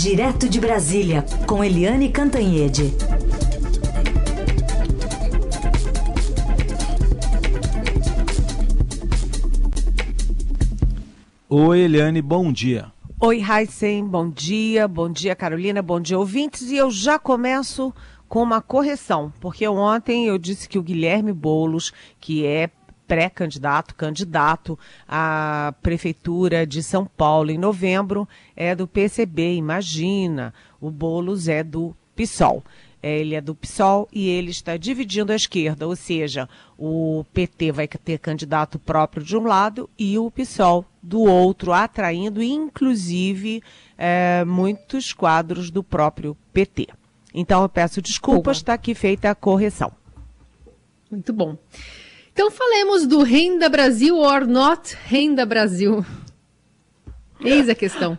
Direto de Brasília, com Eliane Cantanhede. Oi, Eliane, bom dia. Oi, Heisen, bom dia. Bom dia, Carolina, bom dia, ouvintes. E eu já começo com uma correção, porque ontem eu disse que o Guilherme Boulos, que é pré-candidato, candidato à Prefeitura de São Paulo em novembro, é do PCB, imagina. O Boulos é do PSOL. É, ele é do PSOL e ele está dividindo a esquerda, ou seja, o PT vai ter candidato próprio de um lado e o PSOL do outro, atraindo inclusive é, muitos quadros do próprio PT. Então eu peço desculpas, está aqui feita a correção. Muito bom. Então falemos do Renda Brasil or not Renda Brasil. Eis a questão.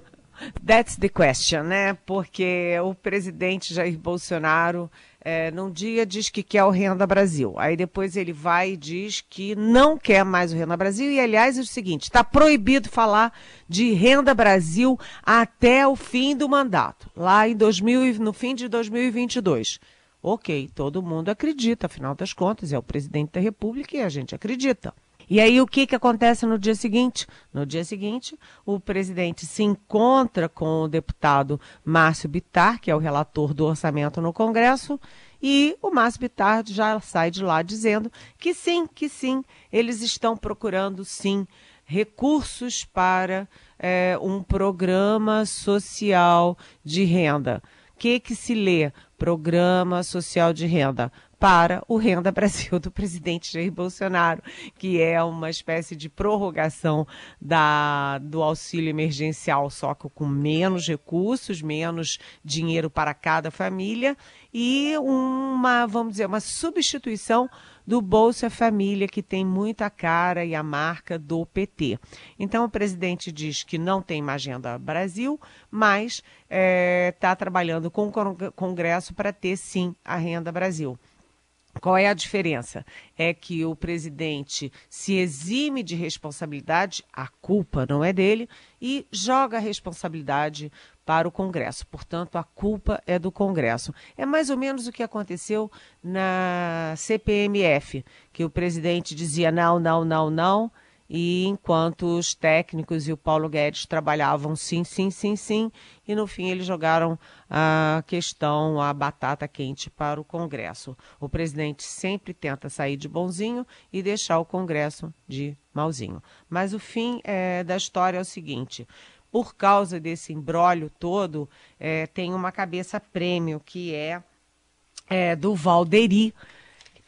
That's the question, né? Porque o presidente Jair Bolsonaro é, num dia diz que quer o Renda Brasil. Aí depois ele vai e diz que não quer mais o Renda Brasil. E, aliás, é o seguinte: está proibido falar de Renda Brasil até o fim do mandato, lá em 2000, no fim de 2022. Ok, todo mundo acredita, afinal das contas, é o presidente da República e a gente acredita. E aí o que, que acontece no dia seguinte? No dia seguinte, o presidente se encontra com o deputado Márcio Bitar, que é o relator do orçamento no Congresso, e o Márcio Bitar já sai de lá dizendo que sim, que sim, eles estão procurando sim recursos para é, um programa social de renda. Que, que se lê? Programa Social de Renda para o Renda Brasil do presidente Jair Bolsonaro, que é uma espécie de prorrogação da, do auxílio emergencial, só que com menos recursos, menos dinheiro para cada família e uma, vamos dizer, uma substituição do Bolsa Família, que tem muita cara e a marca do PT. Então, o presidente diz que não tem uma agenda Brasil, mas está é, tá trabalhando com o Congresso para ter, sim, a renda Brasil. Qual é a diferença? É que o presidente se exime de responsabilidade, a culpa não é dele, e joga a responsabilidade para o Congresso. Portanto, a culpa é do Congresso. É mais ou menos o que aconteceu na CPMF, que o presidente dizia não, não, não, não e enquanto os técnicos e o Paulo Guedes trabalhavam sim, sim, sim, sim, e no fim eles jogaram a questão, a batata quente para o Congresso. O presidente sempre tenta sair de bonzinho e deixar o Congresso de malzinho. Mas o fim é, da história é o seguinte: por causa desse embrólio todo, é, tem uma cabeça prêmio que é, é do Valderi.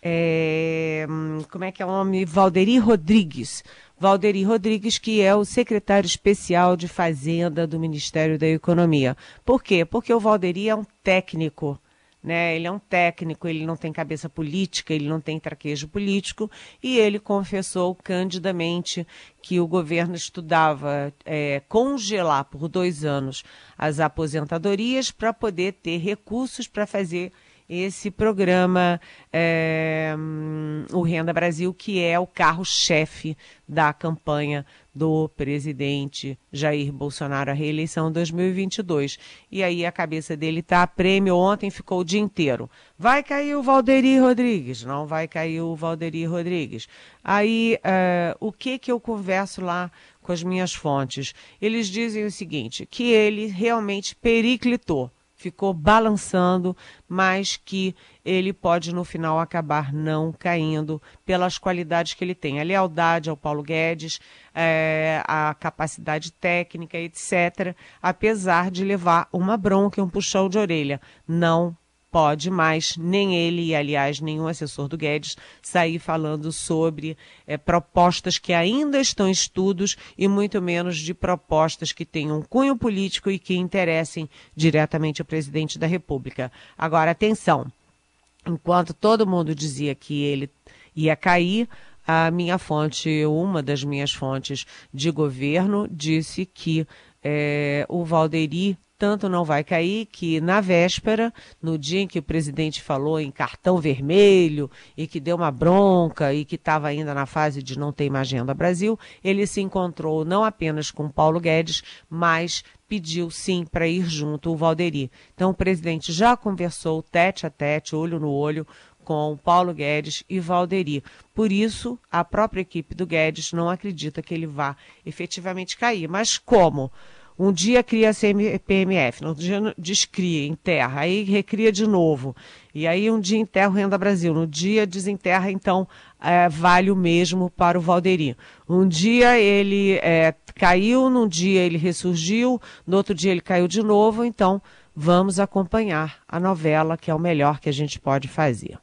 É, hum, como é que é o nome? Valderi Rodrigues. Valderi Rodrigues, que é o secretário especial de Fazenda do Ministério da Economia. Por quê? Porque o Valderi é um técnico. Né? Ele é um técnico, ele não tem cabeça política, ele não tem traquejo político, e ele confessou candidamente que o governo estudava é, congelar por dois anos as aposentadorias para poder ter recursos para fazer esse programa, é, o Renda Brasil, que é o carro-chefe da campanha do presidente Jair Bolsonaro à reeleição 2022. E aí a cabeça dele está a prêmio. Ontem ficou o dia inteiro. Vai cair o Valderi Rodrigues? Não vai cair o Valderi Rodrigues. Aí uh, o que que eu converso lá com as minhas fontes? Eles dizem o seguinte, que ele realmente periclitou ficou balançando, mas que ele pode no final acabar não caindo pelas qualidades que ele tem. A lealdade ao Paulo Guedes, é, a capacidade técnica, etc., apesar de levar uma bronca e um puxão de orelha. Não pode mais, nem ele, e aliás, nenhum assessor do Guedes, sair falando sobre é, propostas que ainda estão em estudos e muito menos de propostas que tenham cunho político e que interessem diretamente o presidente da República. Agora, atenção, enquanto todo mundo dizia que ele ia cair, a minha fonte, uma das minhas fontes de governo, disse que é, o Valderi tanto não vai cair que na véspera, no dia em que o presidente falou em cartão vermelho e que deu uma bronca e que estava ainda na fase de não ter mais agenda Brasil, ele se encontrou não apenas com Paulo Guedes, mas pediu sim para ir junto o Valderi. Então o presidente já conversou tete a tete, olho no olho, com Paulo Guedes e Valderi. Por isso, a própria equipe do Guedes não acredita que ele vá efetivamente cair. Mas como? Um dia cria CPMF, no dia descria, enterra, aí recria de novo. E aí um dia enterra o Renda Brasil, no dia desenterra, então é, vale o mesmo para o Valderi. Um dia ele é, caiu, num dia ele ressurgiu, no outro dia ele caiu de novo, então vamos acompanhar a novela, que é o melhor que a gente pode fazer.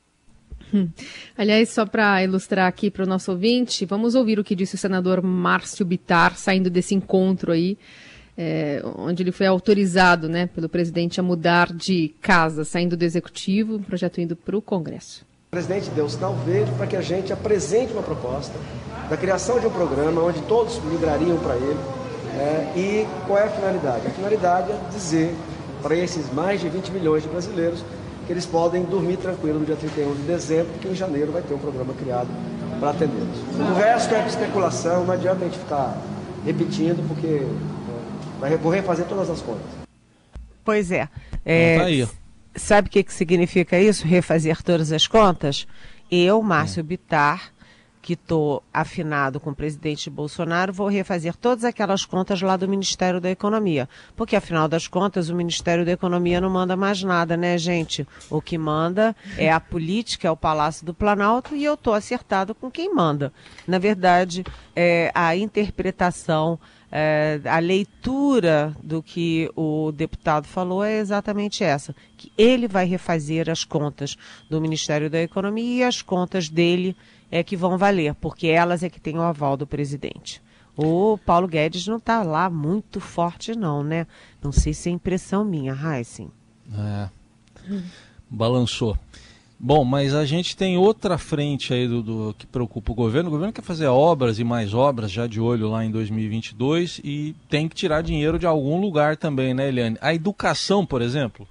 Hum. Aliás, só para ilustrar aqui para o nosso ouvinte, vamos ouvir o que disse o senador Márcio Bitar saindo desse encontro aí é, onde ele foi autorizado né, pelo presidente a mudar de casa, saindo do executivo, o projeto indo para o Congresso. O presidente deu sinal verde para que a gente apresente uma proposta da criação de um programa onde todos migrariam para ele. É, e qual é a finalidade? A finalidade é dizer para esses mais de 20 milhões de brasileiros que eles podem dormir tranquilo no dia 31 de dezembro, porque em janeiro vai ter um programa criado para atendê-los. O resto é especulação, não adianta a gente ficar repetindo, porque vou refazer todas as contas. Pois é. é tá sabe o que, que significa isso? Refazer todas as contas? Eu, Márcio é. Bitar, que estou afinado com o presidente Bolsonaro, vou refazer todas aquelas contas lá do Ministério da Economia. Porque, afinal das contas, o Ministério da Economia não manda mais nada, né, gente? O que manda é a política, é o Palácio do Planalto, e eu estou acertado com quem manda. Na verdade, é a interpretação é, a leitura do que o deputado falou é exatamente essa, que ele vai refazer as contas do Ministério da Economia e as contas dele é que vão valer, porque elas é que têm o aval do presidente. O Paulo Guedes não está lá muito forte não, né? Não sei se é impressão minha, Heisen. É, balançou. Bom, mas a gente tem outra frente aí do, do, que preocupa o governo. O governo quer fazer obras e mais obras já de olho lá em 2022 e tem que tirar dinheiro de algum lugar também, né, Eliane? A educação, por exemplo.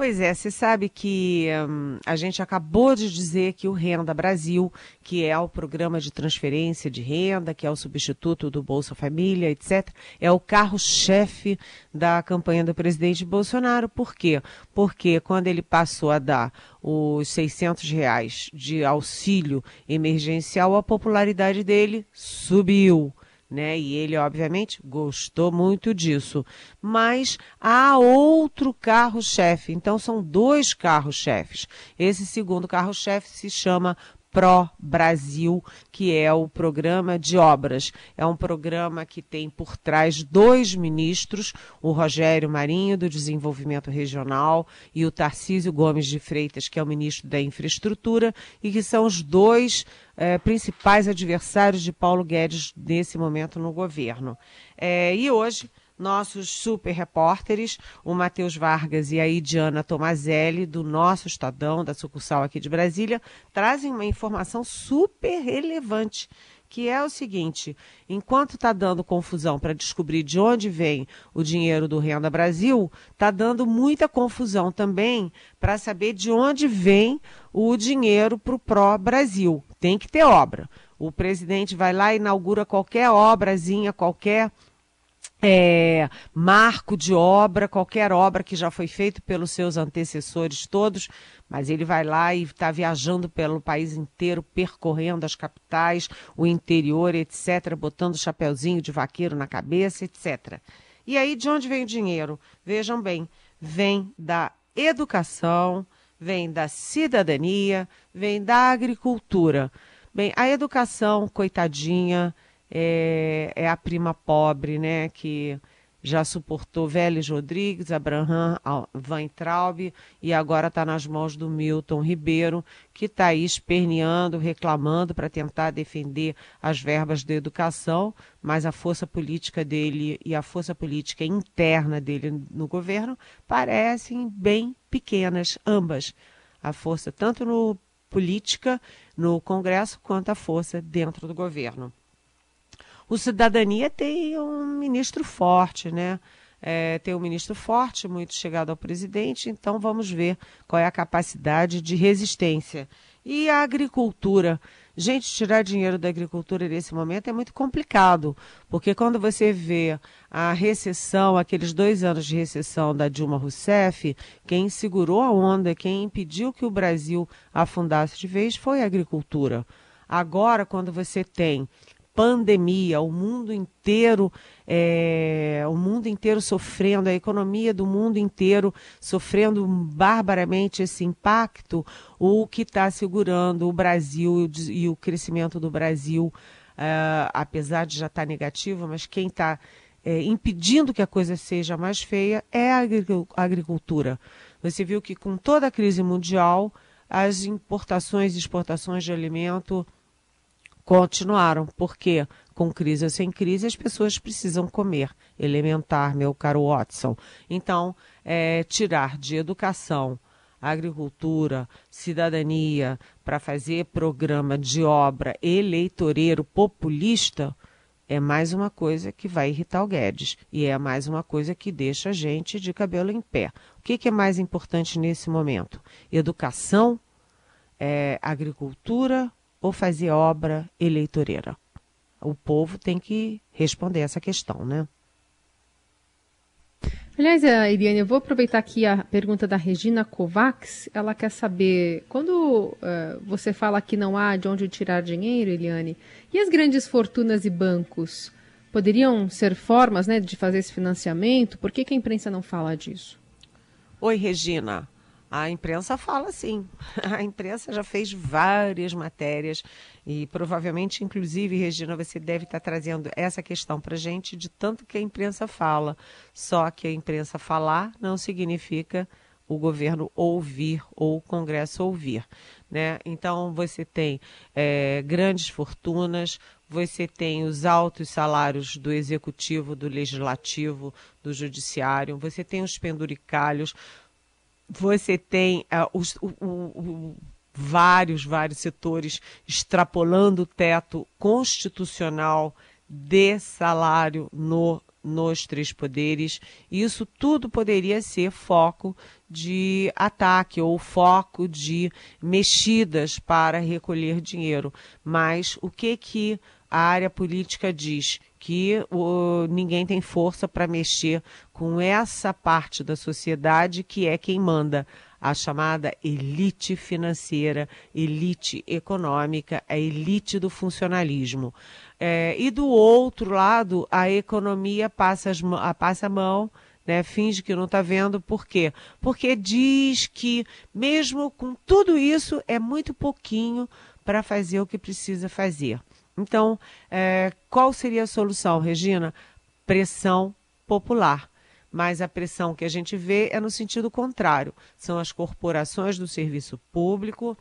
Pois é, você sabe que hum, a gente acabou de dizer que o Renda Brasil, que é o programa de transferência de renda, que é o substituto do Bolsa Família, etc., é o carro-chefe da campanha do presidente Bolsonaro. Por quê? Porque quando ele passou a dar os 600 reais de auxílio emergencial, a popularidade dele subiu né? E ele, obviamente, gostou muito disso. Mas há outro carro-chefe. Então, são dois carros-chefes. Esse segundo carro-chefe se chama Pro Brasil, que é o programa de obras. É um programa que tem por trás dois ministros, o Rogério Marinho, do Desenvolvimento Regional, e o Tarcísio Gomes de Freitas, que é o ministro da Infraestrutura, e que são os dois eh, principais adversários de Paulo Guedes nesse momento no governo. É, e hoje nossos super repórteres, o Matheus Vargas e a Idiana Tomazelli, do nosso Estadão, da sucursal aqui de Brasília, trazem uma informação super relevante que é o seguinte: enquanto está dando confusão para descobrir de onde vem o dinheiro do Renda Brasil, está dando muita confusão também para saber de onde vem o dinheiro para o Pró Brasil. Tem que ter obra. O presidente vai lá e inaugura qualquer obrazinha, qualquer é, marco de obra, qualquer obra que já foi feita pelos seus antecessores todos, mas ele vai lá e está viajando pelo país inteiro, percorrendo as capitais, o interior, etc., botando o chapeuzinho de vaqueiro na cabeça, etc. E aí, de onde vem o dinheiro? Vejam bem, vem da educação, vem da cidadania, vem da agricultura. Bem, a educação, coitadinha, é, é a prima pobre, né, que já suportou Vélez Rodrigues, Abraham Weintraub e agora está nas mãos do Milton Ribeiro, que está aí esperneando, reclamando para tentar defender as verbas da educação, mas a força política dele e a força política interna dele no governo parecem bem pequenas, ambas. A força tanto no política, no Congresso, quanto a força dentro do governo. O Cidadania tem um ministro forte, né? é, tem um ministro forte, muito chegado ao presidente, então vamos ver qual é a capacidade de resistência. E a agricultura? Gente, tirar dinheiro da agricultura nesse momento é muito complicado, porque quando você vê a recessão, aqueles dois anos de recessão da Dilma Rousseff, quem segurou a onda, quem impediu que o Brasil afundasse de vez foi a agricultura. Agora, quando você tem pandemia, o mundo inteiro, é, o mundo inteiro sofrendo, a economia do mundo inteiro sofrendo barbaramente esse impacto, o que está segurando o Brasil e o crescimento do Brasil, é, apesar de já estar tá negativo, mas quem está é, impedindo que a coisa seja mais feia é a agricultura. Você viu que com toda a crise mundial, as importações e exportações de alimento continuaram, porque com crise ou sem crise as pessoas precisam comer, elementar, meu caro Watson. Então, é, tirar de educação, agricultura, cidadania, para fazer programa de obra eleitoreiro populista, é mais uma coisa que vai irritar o Guedes e é mais uma coisa que deixa a gente de cabelo em pé. O que, que é mais importante nesse momento? Educação, é, agricultura ou fazer obra eleitoreira? O povo tem que responder essa questão, né? Aliás, Eliane, eu vou aproveitar aqui a pergunta da Regina Kovacs. Ela quer saber, quando uh, você fala que não há de onde tirar dinheiro, Eliane, e as grandes fortunas e bancos poderiam ser formas né, de fazer esse financiamento? Por que, que a imprensa não fala disso? Oi, Regina. A imprensa fala sim. A imprensa já fez várias matérias e provavelmente, inclusive, Regina, você deve estar trazendo essa questão para gente de tanto que a imprensa fala. Só que a imprensa falar não significa o governo ouvir ou o Congresso ouvir. Né? Então, você tem é, grandes fortunas, você tem os altos salários do executivo, do legislativo, do judiciário, você tem os penduricalhos, você tem uh, os, o, o, vários, vários setores extrapolando o teto constitucional de salário no, nos três poderes. Isso tudo poderia ser foco de ataque ou foco de mexidas para recolher dinheiro. Mas o que que a área política diz? Que o, ninguém tem força para mexer com essa parte da sociedade que é quem manda a chamada elite financeira, elite econômica, a elite do funcionalismo. É, e do outro lado, a economia passa, as, passa a mão. Né, finge que não está vendo, por quê? Porque diz que, mesmo com tudo isso, é muito pouquinho para fazer o que precisa fazer. Então, é, qual seria a solução, Regina? Pressão popular. Mas a pressão que a gente vê é no sentido contrário. São as corporações do serviço público,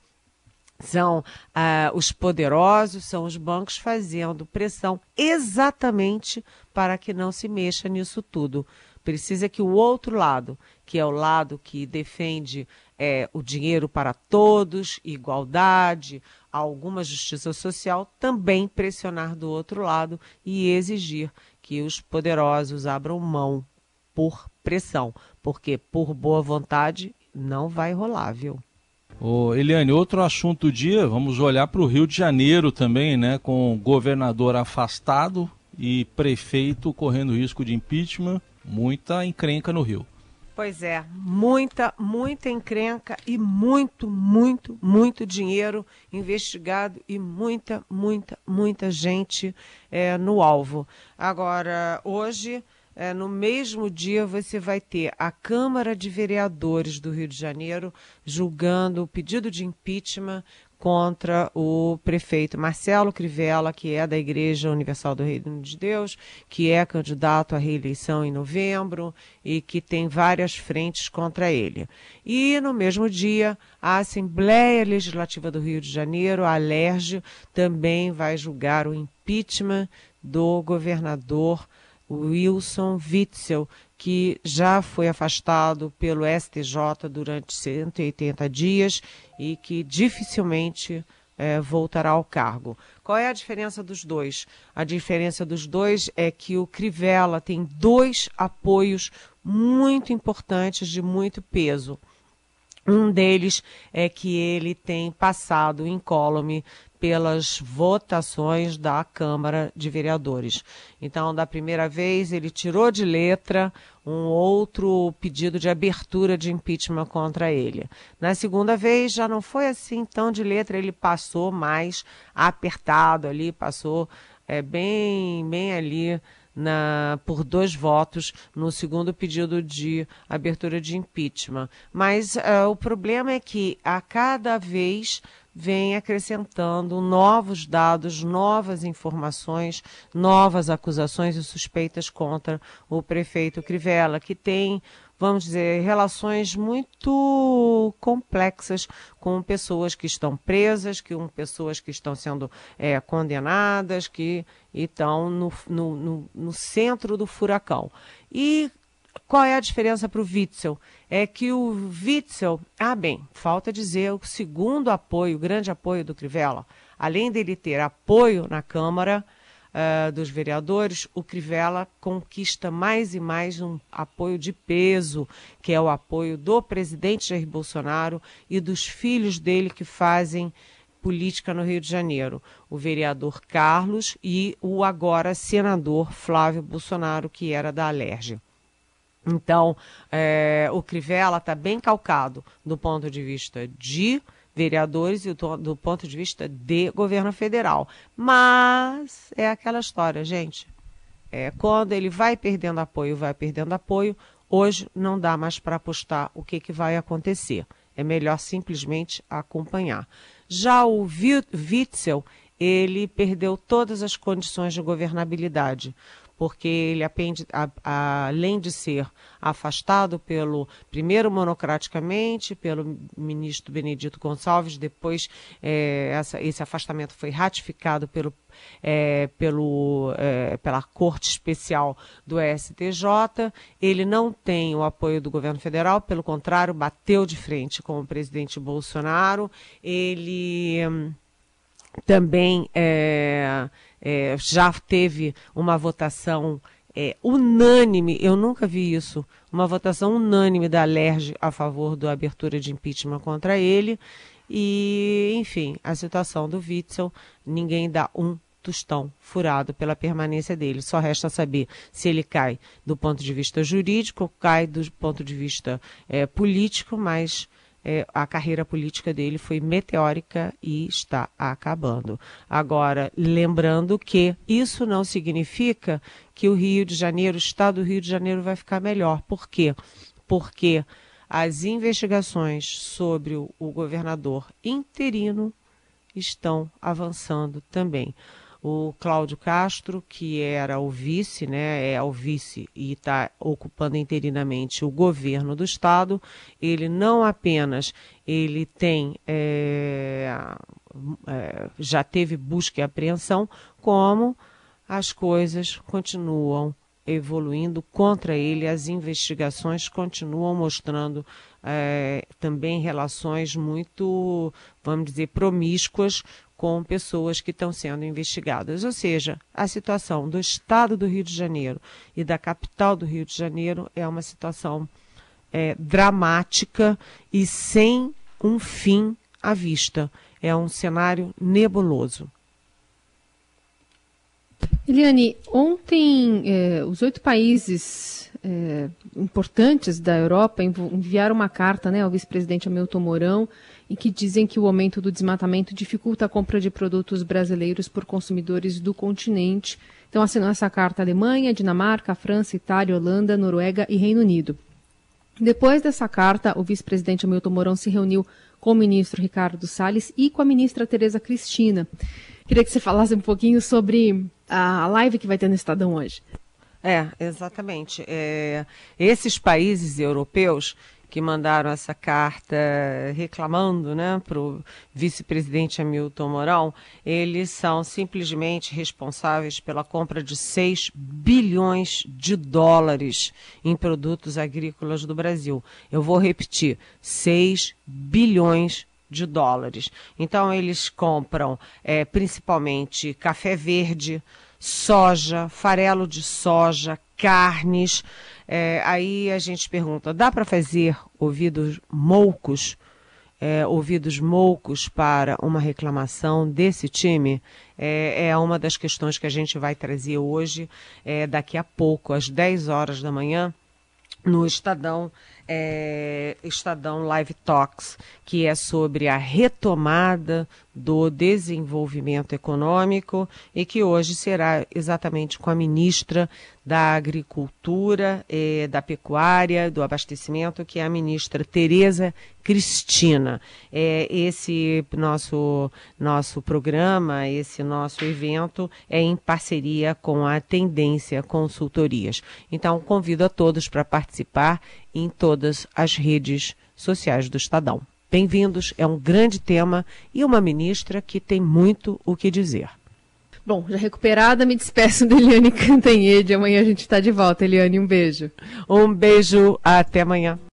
são ah, os poderosos, são os bancos fazendo pressão exatamente para que não se mexa nisso tudo. Precisa que o outro lado, que é o lado que defende é, o dinheiro para todos, igualdade, alguma justiça social, também pressionar do outro lado e exigir que os poderosos abram mão por pressão, porque por boa vontade não vai rolar, viu? Ô, Eliane, outro assunto do dia, vamos olhar para o Rio de Janeiro também, né? Com governador afastado e prefeito correndo risco de impeachment, muita encrenca no Rio. Pois é, muita, muita encrenca e muito, muito, muito dinheiro investigado e muita, muita, muita gente é, no alvo. Agora, hoje, é, no mesmo dia, você vai ter a Câmara de Vereadores do Rio de Janeiro julgando o pedido de impeachment contra o prefeito Marcelo Crivella, que é da Igreja Universal do Reino de Deus, que é candidato à reeleição em novembro e que tem várias frentes contra ele. E no mesmo dia, a Assembleia Legislativa do Rio de Janeiro, a ALERJ, também vai julgar o impeachment do governador Wilson Witzel, que já foi afastado pelo STJ durante 180 dias e que dificilmente é, voltará ao cargo. Qual é a diferença dos dois? A diferença dos dois é que o Crivella tem dois apoios muito importantes, de muito peso. Um deles é que ele tem passado incólume pelas votações da Câmara de Vereadores. Então, da primeira vez, ele tirou de letra um outro pedido de abertura de impeachment contra ele. Na segunda vez, já não foi assim tão de letra, ele passou mais apertado ali, passou é, bem, bem ali na, por dois votos no segundo pedido de abertura de impeachment. Mas uh, o problema é que a cada vez vem acrescentando novos dados, novas informações, novas acusações e suspeitas contra o prefeito Crivella, que tem vamos dizer, relações muito complexas com pessoas que estão presas, com pessoas que estão sendo é, condenadas, que estão no, no, no, no centro do furacão. E qual é a diferença para o Witzel? É que o Witzel, ah bem, falta dizer o segundo apoio, o grande apoio do Crivella, além dele ter apoio na Câmara, uh, dos vereadores, o Crivella conquista mais e mais um apoio de peso, que é o apoio do presidente Jair Bolsonaro e dos filhos dele que fazem política no Rio de Janeiro, o vereador Carlos e o agora senador Flávio Bolsonaro, que era da Alerj. Então, é, o Crivella está bem calcado do ponto de vista de vereadores e do, ponto de vista de governo federal. Mas é aquela história, gente. É, quando ele vai perdendo apoio, vai perdendo apoio, hoje não dá mais para apostar o que, que vai acontecer. É melhor simplesmente acompanhar. Já o Witzel, ele perdeu todas as condições de governabilidade porque ele apende, a, a, além de ser afastado pelo primeiro monocraticamente pelo ministro Benedito Gonçalves, depois é, essa, esse afastamento foi ratificado pelo, é, pelo, é, pela Corte Especial do STJ. Ele não tem o apoio do governo federal, pelo contrário, bateu de frente com o presidente Bolsonaro. Ele hum, também é, é, já teve uma votação é, unânime, eu nunca vi isso, uma votação unânime da LERJ a favor da abertura de impeachment contra ele. E, enfim, a situação do Witzel, ninguém dá um tostão furado pela permanência dele. Só resta saber se ele cai do ponto de vista jurídico, cai do ponto de vista é, político, mas é, a carreira política dele foi meteórica e está acabando. Agora, lembrando que isso não significa que o Rio de Janeiro, o estado do Rio de Janeiro, vai ficar melhor. Por quê? Porque as investigações sobre o, o governador interino estão avançando também o Cláudio Castro, que era o vice, né, é o vice e está ocupando interinamente o governo do estado, ele não apenas ele tem é, é, já teve busca e apreensão, como as coisas continuam evoluindo contra ele, as investigações continuam mostrando é, também relações muito, vamos dizer, promíscuas com pessoas que estão sendo investigadas. Ou seja, a situação do estado do Rio de Janeiro e da capital do Rio de Janeiro é uma situação é, dramática e sem um fim à vista. É um cenário nebuloso. Eliane, ontem eh, os oito países eh, importantes da Europa enviaram uma carta né, ao vice-presidente Hamilton Mourão e que dizem que o aumento do desmatamento dificulta a compra de produtos brasileiros por consumidores do continente. Então assinou essa carta a Alemanha, Dinamarca, França, Itália, Holanda, Noruega e Reino Unido. Depois dessa carta, o vice-presidente Hamilton Mourão se reuniu com o ministro Ricardo Salles e com a ministra Tereza Cristina. Queria que você falasse um pouquinho sobre a live que vai ter no Estadão hoje. É, exatamente. É, esses países europeus que mandaram essa carta reclamando né, para o vice-presidente Hamilton Mourão, eles são simplesmente responsáveis pela compra de 6 bilhões de dólares em produtos agrícolas do Brasil. Eu vou repetir: 6 bilhões de dólares. Então, eles compram é, principalmente café verde, soja, farelo de soja, carnes. É, aí a gente pergunta: dá para fazer ouvidos moucos? É, ouvidos moucos para uma reclamação desse time é, é, uma das questões que a gente vai trazer hoje, é, daqui a pouco, às 10 horas da manhã, no Estadão é, Estadão Live Talks, que é sobre a retomada do desenvolvimento econômico e que hoje será exatamente com a ministra da Agricultura, eh, da Pecuária, do Abastecimento, que é a ministra Tereza Cristina. É, esse nosso, nosso programa, esse nosso evento é em parceria com a Tendência Consultorias. Então, convido a todos para participar em todas as redes sociais do Estadão. Bem-vindos, é um grande tema e uma ministra que tem muito o que dizer. Bom, já recuperada, me despeço da Eliane Cantanhede. Amanhã a gente está de volta. Eliane, um beijo. Um beijo, até amanhã.